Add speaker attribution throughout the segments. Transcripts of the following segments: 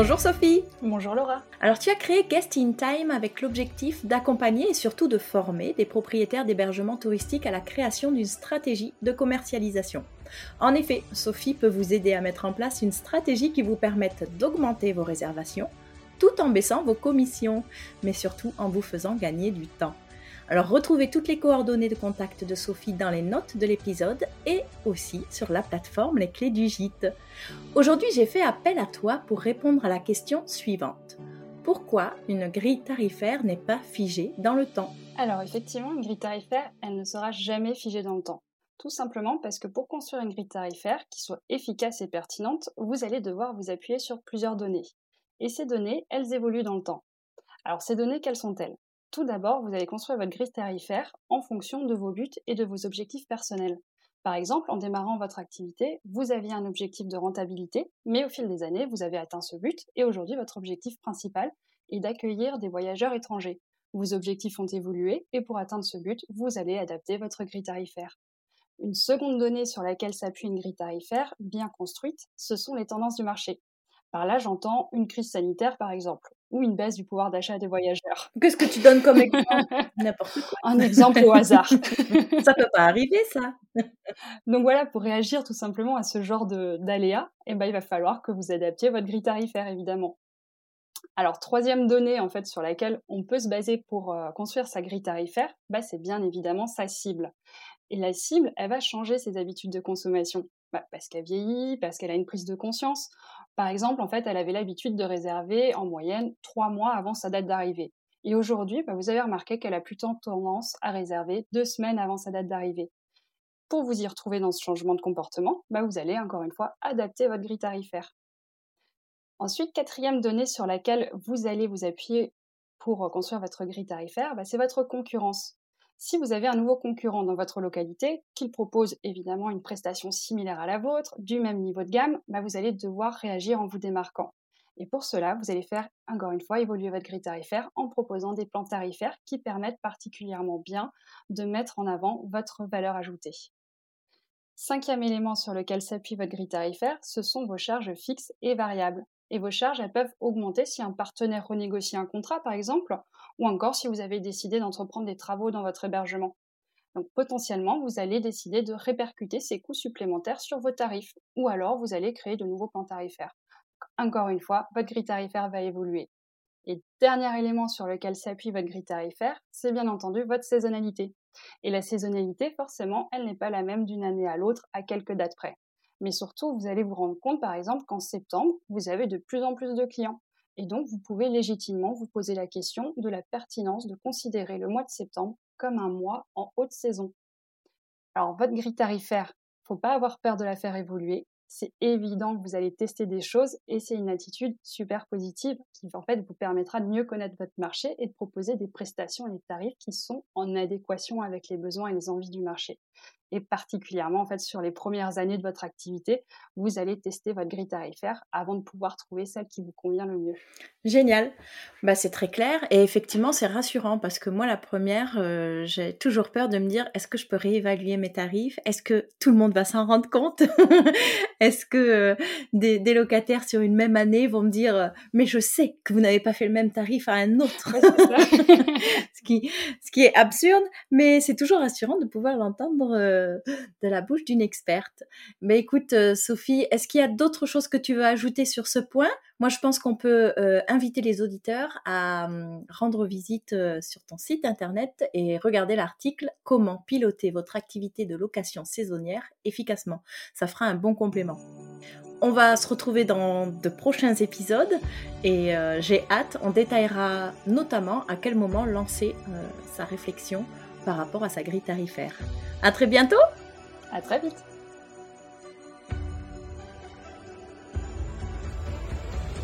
Speaker 1: Bonjour Sophie
Speaker 2: Bonjour Laura
Speaker 1: Alors tu as créé Guest in Time avec l'objectif d'accompagner et surtout de former des propriétaires d'hébergements touristiques à la création d'une stratégie de commercialisation. En effet, Sophie peut vous aider à mettre en place une stratégie qui vous permette d'augmenter vos réservations tout en baissant vos commissions, mais surtout en vous faisant gagner du temps. Alors retrouvez toutes les coordonnées de contact de Sophie dans les notes de l'épisode et aussi sur la plateforme Les Clés du Gîte. Aujourd'hui j'ai fait appel à toi pour répondre à la question suivante. Pourquoi une grille tarifaire n'est pas figée dans le temps?
Speaker 2: Alors effectivement, une grille tarifaire, elle ne sera jamais figée dans le temps. Tout simplement parce que pour construire une grille tarifaire qui soit efficace et pertinente, vous allez devoir vous appuyer sur plusieurs données. Et ces données, elles évoluent dans le temps. Alors ces données, quelles sont-elles? Tout d'abord, vous allez construire votre grille tarifaire en fonction de vos buts et de vos objectifs personnels. Par exemple, en démarrant votre activité, vous aviez un objectif de rentabilité, mais au fil des années, vous avez atteint ce but et aujourd'hui, votre objectif principal est d'accueillir des voyageurs étrangers. Vos objectifs ont évolué et pour atteindre ce but, vous allez adapter votre grille tarifaire. Une seconde donnée sur laquelle s'appuie une grille tarifaire bien construite, ce sont les tendances du marché. Par là, j'entends une crise sanitaire, par exemple ou une baisse du pouvoir d'achat des voyageurs.
Speaker 1: Qu'est-ce que tu donnes comme exemple? N'importe quoi.
Speaker 2: Un exemple au hasard.
Speaker 1: ça peut pas arriver, ça.
Speaker 2: Donc voilà, pour réagir tout simplement à ce genre d'aléas, eh ben, il va falloir que vous adaptiez votre grille tarifaire, évidemment. Alors, troisième donnée en fait sur laquelle on peut se baser pour euh, construire sa grille tarifaire, bah, c'est bien évidemment sa cible. Et la cible, elle va changer ses habitudes de consommation. Bah, parce qu'elle vieillit, parce qu'elle a une prise de conscience. Par exemple, en fait, elle avait l'habitude de réserver en moyenne trois mois avant sa date d'arrivée. Et aujourd'hui, bah, vous avez remarqué qu'elle a plutôt tendance à réserver deux semaines avant sa date d'arrivée. Pour vous y retrouver dans ce changement de comportement, bah, vous allez encore une fois adapter votre grille tarifaire. Ensuite, quatrième donnée sur laquelle vous allez vous appuyer pour construire votre grille tarifaire, c'est votre concurrence. Si vous avez un nouveau concurrent dans votre localité, qu'il propose évidemment une prestation similaire à la vôtre, du même niveau de gamme, bah, vous allez devoir réagir en vous démarquant. Et pour cela, vous allez faire encore une fois évoluer votre grille tarifaire en proposant des plans tarifaires qui permettent particulièrement bien de mettre en avant votre valeur ajoutée. Cinquième élément sur lequel s'appuie votre grille tarifaire, ce sont vos charges fixes et variables. Et vos charges, elles peuvent augmenter si un partenaire renégocie un contrat, par exemple, ou encore si vous avez décidé d'entreprendre des travaux dans votre hébergement. Donc potentiellement, vous allez décider de répercuter ces coûts supplémentaires sur vos tarifs, ou alors vous allez créer de nouveaux plans tarifaires. Encore une fois, votre grille tarifaire va évoluer. Et dernier élément sur lequel s'appuie votre grille tarifaire, c'est bien entendu votre saisonnalité. Et la saisonnalité, forcément, elle n'est pas la même d'une année à l'autre à quelques dates près. Mais surtout, vous allez vous rendre compte, par exemple, qu'en septembre, vous avez de plus en plus de clients. Et donc, vous pouvez légitimement vous poser la question de la pertinence de considérer le mois de septembre comme un mois en haute saison. Alors, votre grille tarifaire, faut pas avoir peur de la faire évoluer c'est évident que vous allez tester des choses et c'est une attitude super positive qui en fait vous permettra de mieux connaître votre marché et de proposer des prestations et des tarifs qui sont en adéquation avec les besoins et les envies du marché. Et particulièrement en fait sur les premières années de votre activité, vous allez tester votre grille tarifaire avant de pouvoir trouver celle qui vous convient le mieux.
Speaker 1: Génial, bah, c'est très clair et effectivement c'est rassurant parce que moi la première, euh, j'ai toujours peur de me dire est-ce que je peux réévaluer mes tarifs? Est-ce que tout le monde va s'en rendre compte? Est-ce que euh, des, locataires sur une même année vont me dire euh, mais je sais que vous n'avez pas fait le même tarif à un autre? Ce, qui, ce qui est absurde, mais c'est toujours rassurant de pouvoir l'entendre de la bouche d'une experte. Mais écoute Sophie, est-ce qu'il y a d'autres choses que tu veux ajouter sur ce point? Moi, je pense qu'on peut inviter les auditeurs à hum, rendre visite sur ton site internet et regarder l'article Comment piloter votre activité de location saisonnière efficacement. Ça fera un bon complément. On va se retrouver dans de prochains épisodes et j'ai hâte, on détaillera notamment à quel moment lancer sa réflexion par rapport à sa grille tarifaire. À très bientôt!
Speaker 2: À très vite!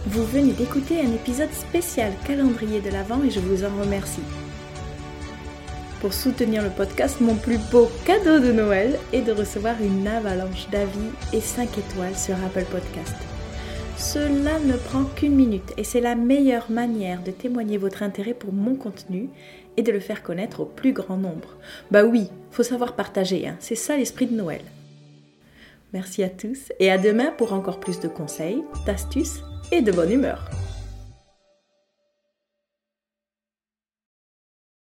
Speaker 1: Vous venez d'écouter un épisode spécial calendrier de l'Avent et je vous en remercie. Pour soutenir le podcast, mon plus beau cadeau de Noël est de recevoir une avalanche d'avis et 5 étoiles sur Apple Podcast. Cela ne prend qu'une minute et c'est la meilleure manière de témoigner votre intérêt pour mon contenu et de le faire connaître au plus grand nombre. Bah oui, faut savoir partager, hein. c'est ça l'esprit de Noël. Merci à tous et à demain pour encore plus de conseils, d'astuces et de bonne humeur.